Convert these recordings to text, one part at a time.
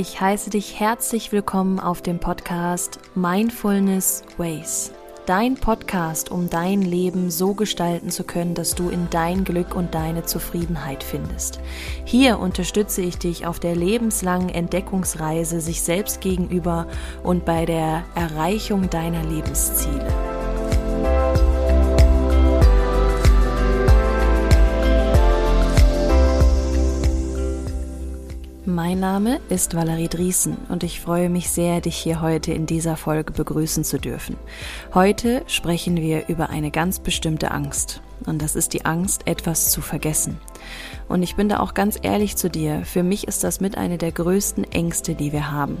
Ich heiße dich herzlich willkommen auf dem Podcast Mindfulness Ways. Dein Podcast, um dein Leben so gestalten zu können, dass du in dein Glück und deine Zufriedenheit findest. Hier unterstütze ich dich auf der lebenslangen Entdeckungsreise sich selbst gegenüber und bei der Erreichung deiner Lebensziele. Mein Name ist Valerie Driesen und ich freue mich sehr, dich hier heute in dieser Folge begrüßen zu dürfen. Heute sprechen wir über eine ganz bestimmte Angst und das ist die Angst, etwas zu vergessen. Und ich bin da auch ganz ehrlich zu dir. Für mich ist das mit einer der größten Ängste, die wir haben.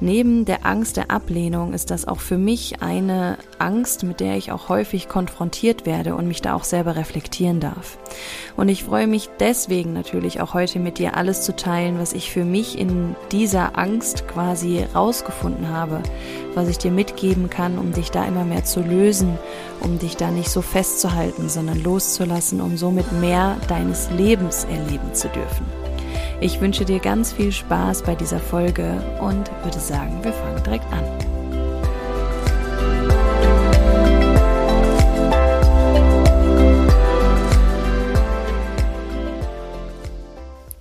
Neben der Angst der Ablehnung ist das auch für mich eine Angst, mit der ich auch häufig konfrontiert werde und mich da auch selber reflektieren darf. Und ich freue mich deswegen natürlich auch heute mit dir alles zu teilen, was ich für mich in dieser Angst quasi rausgefunden habe, was ich dir mitgeben kann, um dich da immer mehr zu lösen, um dich da nicht so festzuhalten, sondern loszulassen, um somit mehr deines Lebens erleben zu dürfen. Ich wünsche dir ganz viel Spaß bei dieser Folge und würde sagen, wir fangen direkt an.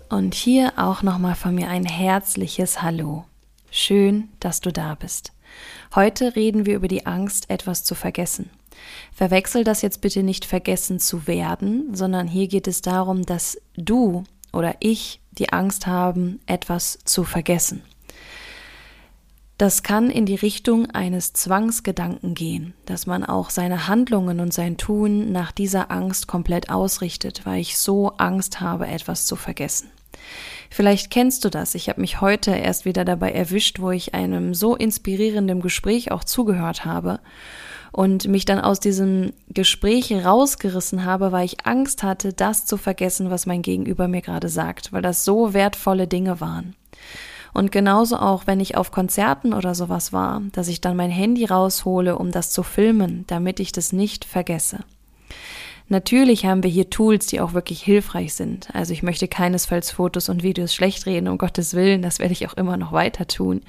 Und hier auch nochmal von mir ein herzliches Hallo. Schön, dass du da bist. Heute reden wir über die Angst, etwas zu vergessen. Verwechsel das jetzt bitte nicht vergessen zu werden, sondern hier geht es darum, dass du oder ich die Angst haben, etwas zu vergessen. Das kann in die Richtung eines Zwangsgedanken gehen, dass man auch seine Handlungen und sein Tun nach dieser Angst komplett ausrichtet, weil ich so Angst habe, etwas zu vergessen. Vielleicht kennst du das. Ich habe mich heute erst wieder dabei erwischt, wo ich einem so inspirierenden Gespräch auch zugehört habe und mich dann aus diesem Gespräch rausgerissen habe, weil ich Angst hatte, das zu vergessen, was mein Gegenüber mir gerade sagt, weil das so wertvolle Dinge waren. Und genauso auch, wenn ich auf Konzerten oder sowas war, dass ich dann mein Handy raushole, um das zu filmen, damit ich das nicht vergesse. Natürlich haben wir hier Tools, die auch wirklich hilfreich sind. Also ich möchte keinesfalls Fotos und Videos schlecht reden, um Gottes Willen, das werde ich auch immer noch weiter tun.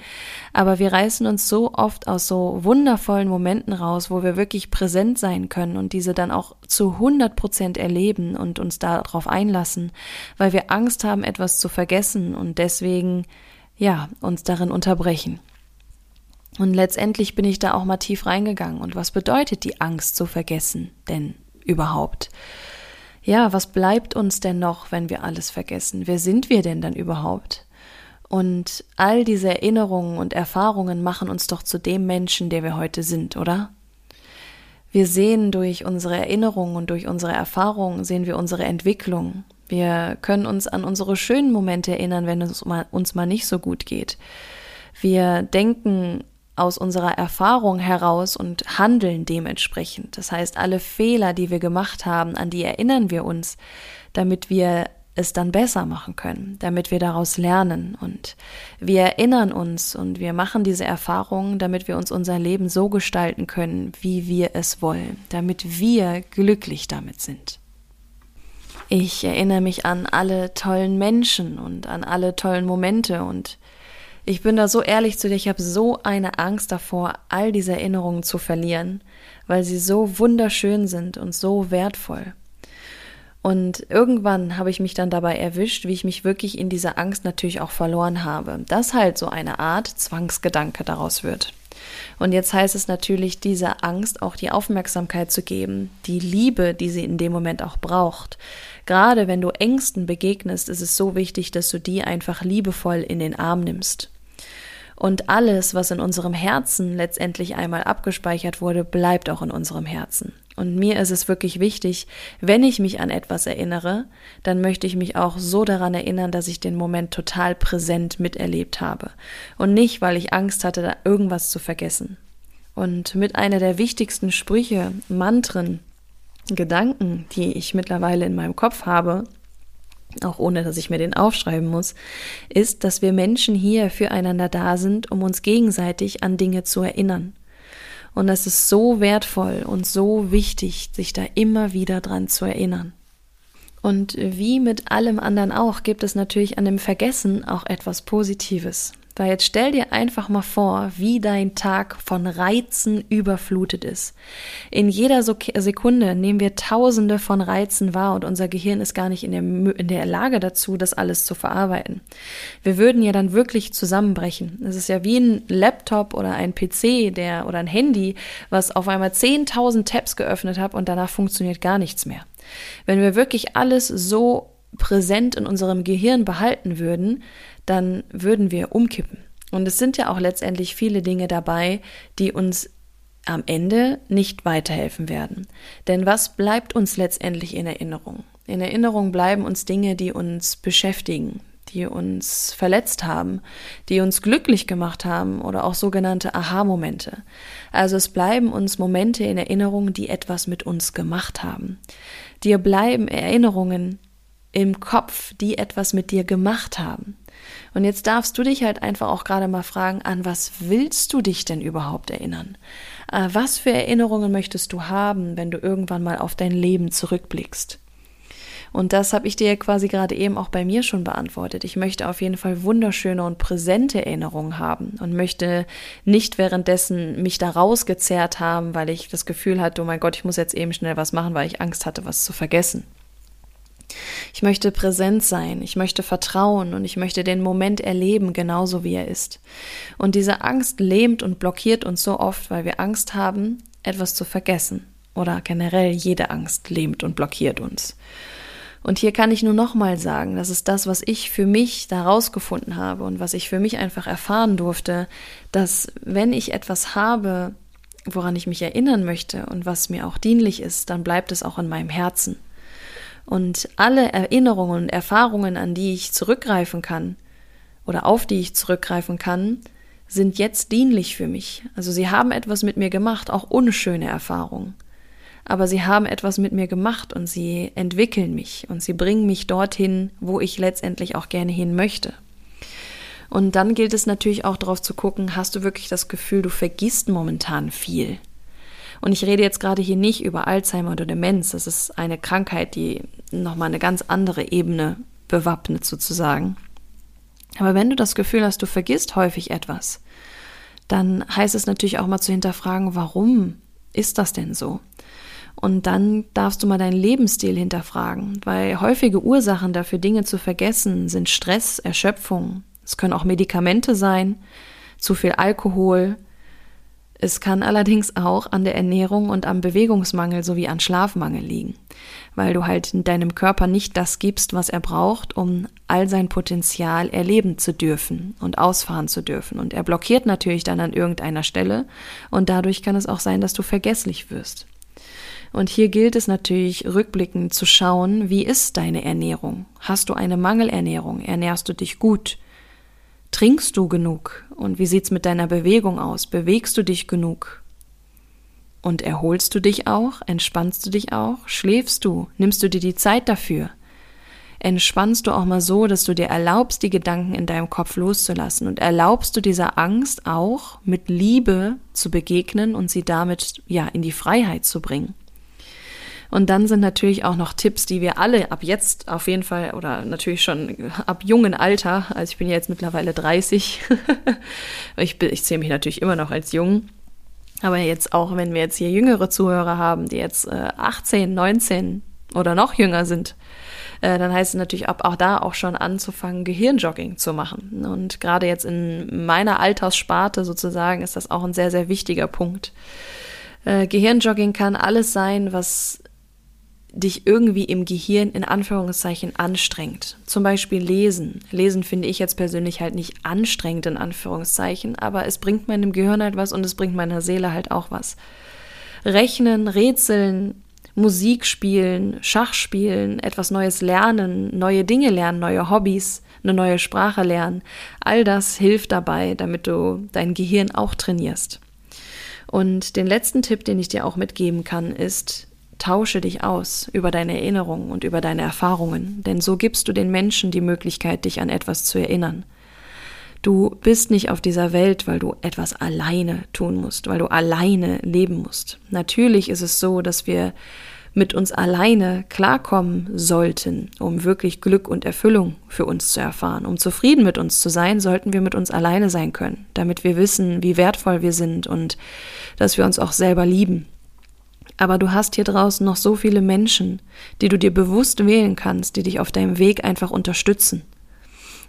Aber wir reißen uns so oft aus so wundervollen Momenten raus, wo wir wirklich präsent sein können und diese dann auch zu 100 Prozent erleben und uns darauf einlassen, weil wir Angst haben, etwas zu vergessen und deswegen, ja, uns darin unterbrechen. Und letztendlich bin ich da auch mal tief reingegangen. Und was bedeutet die Angst zu vergessen denn? Überhaupt? Ja, was bleibt uns denn noch, wenn wir alles vergessen? Wer sind wir denn dann überhaupt? Und all diese Erinnerungen und Erfahrungen machen uns doch zu dem Menschen, der wir heute sind, oder? Wir sehen durch unsere Erinnerungen und durch unsere Erfahrungen, sehen wir unsere Entwicklung. Wir können uns an unsere schönen Momente erinnern, wenn es uns mal nicht so gut geht. Wir denken aus unserer Erfahrung heraus und handeln dementsprechend. Das heißt, alle Fehler, die wir gemacht haben, an die erinnern wir uns, damit wir es dann besser machen können, damit wir daraus lernen und wir erinnern uns und wir machen diese Erfahrungen, damit wir uns unser Leben so gestalten können, wie wir es wollen, damit wir glücklich damit sind. Ich erinnere mich an alle tollen Menschen und an alle tollen Momente und ich bin da so ehrlich zu dir, ich habe so eine Angst davor, all diese Erinnerungen zu verlieren, weil sie so wunderschön sind und so wertvoll. Und irgendwann habe ich mich dann dabei erwischt, wie ich mich wirklich in dieser Angst natürlich auch verloren habe. Dass halt so eine Art Zwangsgedanke daraus wird. Und jetzt heißt es natürlich, dieser Angst auch die Aufmerksamkeit zu geben, die Liebe, die sie in dem Moment auch braucht. Gerade wenn du Ängsten begegnest, ist es so wichtig, dass du die einfach liebevoll in den Arm nimmst. Und alles, was in unserem Herzen letztendlich einmal abgespeichert wurde, bleibt auch in unserem Herzen. Und mir ist es wirklich wichtig, wenn ich mich an etwas erinnere, dann möchte ich mich auch so daran erinnern, dass ich den Moment total präsent miterlebt habe. Und nicht, weil ich Angst hatte, da irgendwas zu vergessen. Und mit einer der wichtigsten Sprüche, Mantren, Gedanken, die ich mittlerweile in meinem Kopf habe, auch ohne dass ich mir den aufschreiben muss, ist, dass wir Menschen hier füreinander da sind, um uns gegenseitig an Dinge zu erinnern. Und es ist so wertvoll und so wichtig, sich da immer wieder dran zu erinnern. Und wie mit allem anderen auch, gibt es natürlich an dem Vergessen auch etwas Positives. Weil jetzt stell dir einfach mal vor, wie dein Tag von Reizen überflutet ist. In jeder Sekunde nehmen wir tausende von Reizen wahr und unser Gehirn ist gar nicht in der, in der Lage dazu, das alles zu verarbeiten. Wir würden ja dann wirklich zusammenbrechen. Es ist ja wie ein Laptop oder ein PC der, oder ein Handy, was auf einmal 10.000 Tabs geöffnet hat und danach funktioniert gar nichts mehr. Wenn wir wirklich alles so präsent in unserem Gehirn behalten würden, dann würden wir umkippen. Und es sind ja auch letztendlich viele Dinge dabei, die uns am Ende nicht weiterhelfen werden. Denn was bleibt uns letztendlich in Erinnerung? In Erinnerung bleiben uns Dinge, die uns beschäftigen, die uns verletzt haben, die uns glücklich gemacht haben oder auch sogenannte Aha-Momente. Also es bleiben uns Momente in Erinnerung, die etwas mit uns gemacht haben. Dir bleiben Erinnerungen im Kopf, die etwas mit dir gemacht haben. Und jetzt darfst du dich halt einfach auch gerade mal fragen, an was willst du dich denn überhaupt erinnern? Äh, was für Erinnerungen möchtest du haben, wenn du irgendwann mal auf dein Leben zurückblickst? Und das habe ich dir quasi gerade eben auch bei mir schon beantwortet. Ich möchte auf jeden Fall wunderschöne und präsente Erinnerungen haben und möchte nicht währenddessen mich da rausgezerrt haben, weil ich das Gefühl hatte, oh mein Gott, ich muss jetzt eben schnell was machen, weil ich Angst hatte, was zu vergessen. Ich möchte präsent sein, ich möchte vertrauen und ich möchte den Moment erleben, genauso wie er ist. Und diese Angst lähmt und blockiert uns so oft, weil wir Angst haben, etwas zu vergessen. Oder generell jede Angst lähmt und blockiert uns. Und hier kann ich nur nochmal sagen, das ist das, was ich für mich da rausgefunden habe und was ich für mich einfach erfahren durfte, dass wenn ich etwas habe, woran ich mich erinnern möchte und was mir auch dienlich ist, dann bleibt es auch in meinem Herzen. Und alle Erinnerungen und Erfahrungen, an die ich zurückgreifen kann oder auf die ich zurückgreifen kann, sind jetzt dienlich für mich. Also sie haben etwas mit mir gemacht, auch unschöne Erfahrungen. Aber sie haben etwas mit mir gemacht und sie entwickeln mich und sie bringen mich dorthin, wo ich letztendlich auch gerne hin möchte. Und dann gilt es natürlich auch darauf zu gucken, hast du wirklich das Gefühl, du vergisst momentan viel? Und ich rede jetzt gerade hier nicht über Alzheimer oder Demenz. Das ist eine Krankheit, die nochmal eine ganz andere Ebene bewappnet sozusagen. Aber wenn du das Gefühl hast, du vergisst häufig etwas, dann heißt es natürlich auch mal zu hinterfragen, warum ist das denn so? Und dann darfst du mal deinen Lebensstil hinterfragen, weil häufige Ursachen dafür, Dinge zu vergessen, sind Stress, Erschöpfung. Es können auch Medikamente sein, zu viel Alkohol, es kann allerdings auch an der Ernährung und am Bewegungsmangel sowie an Schlafmangel liegen, weil du halt in deinem Körper nicht das gibst, was er braucht, um all sein Potenzial erleben zu dürfen und ausfahren zu dürfen. Und er blockiert natürlich dann an irgendeiner Stelle und dadurch kann es auch sein, dass du vergesslich wirst. Und hier gilt es natürlich rückblickend zu schauen, wie ist deine Ernährung? Hast du eine Mangelernährung? Ernährst du dich gut? Trinkst du genug? Und wie sieht's mit deiner Bewegung aus? Bewegst du dich genug? Und erholst du dich auch? Entspannst du dich auch? Schläfst du? Nimmst du dir die Zeit dafür? Entspannst du auch mal so, dass du dir erlaubst, die Gedanken in deinem Kopf loszulassen und erlaubst du dieser Angst auch mit Liebe zu begegnen und sie damit ja in die Freiheit zu bringen? Und dann sind natürlich auch noch Tipps, die wir alle ab jetzt auf jeden Fall oder natürlich schon ab jungen Alter, also ich bin jetzt mittlerweile 30, ich, ich zähle mich natürlich immer noch als jung, aber jetzt auch, wenn wir jetzt hier jüngere Zuhörer haben, die jetzt äh, 18, 19 oder noch jünger sind, äh, dann heißt es natürlich ab auch da auch schon anzufangen, Gehirnjogging zu machen. Und gerade jetzt in meiner Alterssparte sozusagen ist das auch ein sehr, sehr wichtiger Punkt. Äh, Gehirnjogging kann alles sein, was dich irgendwie im Gehirn in Anführungszeichen anstrengt. Zum Beispiel Lesen. Lesen finde ich jetzt persönlich halt nicht anstrengend in Anführungszeichen, aber es bringt meinem Gehirn halt was und es bringt meiner Seele halt auch was. Rechnen, Rätseln, Musik spielen, Schach spielen, etwas Neues lernen, neue Dinge lernen, neue Hobbys, eine neue Sprache lernen. All das hilft dabei, damit du dein Gehirn auch trainierst. Und den letzten Tipp, den ich dir auch mitgeben kann, ist, Tausche dich aus über deine Erinnerungen und über deine Erfahrungen, denn so gibst du den Menschen die Möglichkeit, dich an etwas zu erinnern. Du bist nicht auf dieser Welt, weil du etwas alleine tun musst, weil du alleine leben musst. Natürlich ist es so, dass wir mit uns alleine klarkommen sollten, um wirklich Glück und Erfüllung für uns zu erfahren, um zufrieden mit uns zu sein, sollten wir mit uns alleine sein können, damit wir wissen, wie wertvoll wir sind und dass wir uns auch selber lieben. Aber du hast hier draußen noch so viele Menschen, die du dir bewusst wählen kannst, die dich auf deinem Weg einfach unterstützen.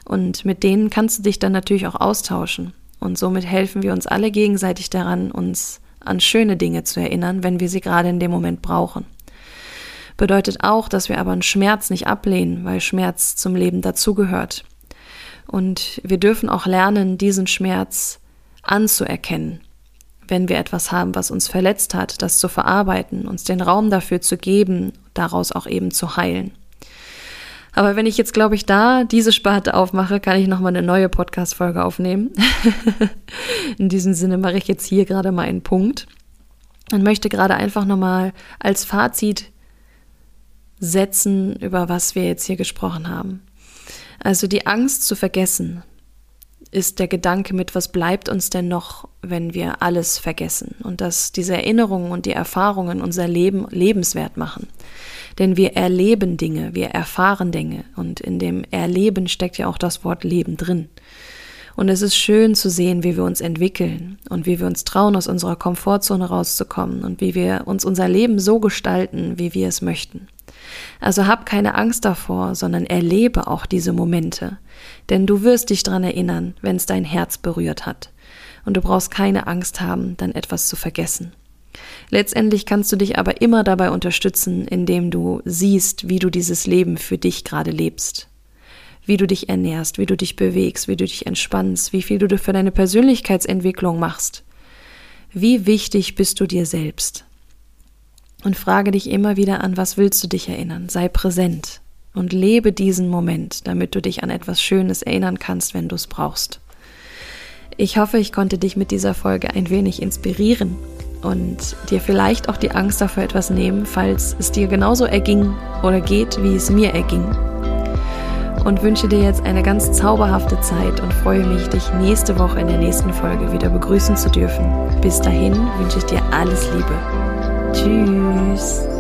Und mit denen kannst du dich dann natürlich auch austauschen. Und somit helfen wir uns alle gegenseitig daran, uns an schöne Dinge zu erinnern, wenn wir sie gerade in dem Moment brauchen. Bedeutet auch, dass wir aber einen Schmerz nicht ablehnen, weil Schmerz zum Leben dazugehört. Und wir dürfen auch lernen, diesen Schmerz anzuerkennen. Wenn wir etwas haben, was uns verletzt hat, das zu verarbeiten, uns den Raum dafür zu geben, daraus auch eben zu heilen. Aber wenn ich jetzt, glaube ich, da diese Sparte aufmache, kann ich nochmal eine neue Podcast-Folge aufnehmen. In diesem Sinne mache ich jetzt hier gerade mal einen Punkt und möchte gerade einfach nochmal als Fazit setzen, über was wir jetzt hier gesprochen haben. Also die Angst zu vergessen ist der Gedanke mit, was bleibt uns denn noch, wenn wir alles vergessen und dass diese Erinnerungen und die Erfahrungen unser Leben lebenswert machen. Denn wir erleben Dinge, wir erfahren Dinge und in dem Erleben steckt ja auch das Wort Leben drin. Und es ist schön zu sehen, wie wir uns entwickeln und wie wir uns trauen, aus unserer Komfortzone rauszukommen und wie wir uns unser Leben so gestalten, wie wir es möchten. Also hab keine Angst davor, sondern erlebe auch diese Momente. Denn du wirst dich dran erinnern, wenn es dein Herz berührt hat. Und du brauchst keine Angst haben, dann etwas zu vergessen. Letztendlich kannst du dich aber immer dabei unterstützen, indem du siehst, wie du dieses Leben für dich gerade lebst. Wie du dich ernährst, wie du dich bewegst, wie du dich entspannst, wie viel du für deine Persönlichkeitsentwicklung machst. Wie wichtig bist du dir selbst? Und frage dich immer wieder an, was willst du dich erinnern? Sei präsent und lebe diesen Moment, damit du dich an etwas Schönes erinnern kannst, wenn du es brauchst. Ich hoffe, ich konnte dich mit dieser Folge ein wenig inspirieren und dir vielleicht auch die Angst davor etwas nehmen, falls es dir genauso erging oder geht, wie es mir erging. Und wünsche dir jetzt eine ganz zauberhafte Zeit und freue mich, dich nächste Woche in der nächsten Folge wieder begrüßen zu dürfen. Bis dahin wünsche ich dir alles Liebe. Tschüss.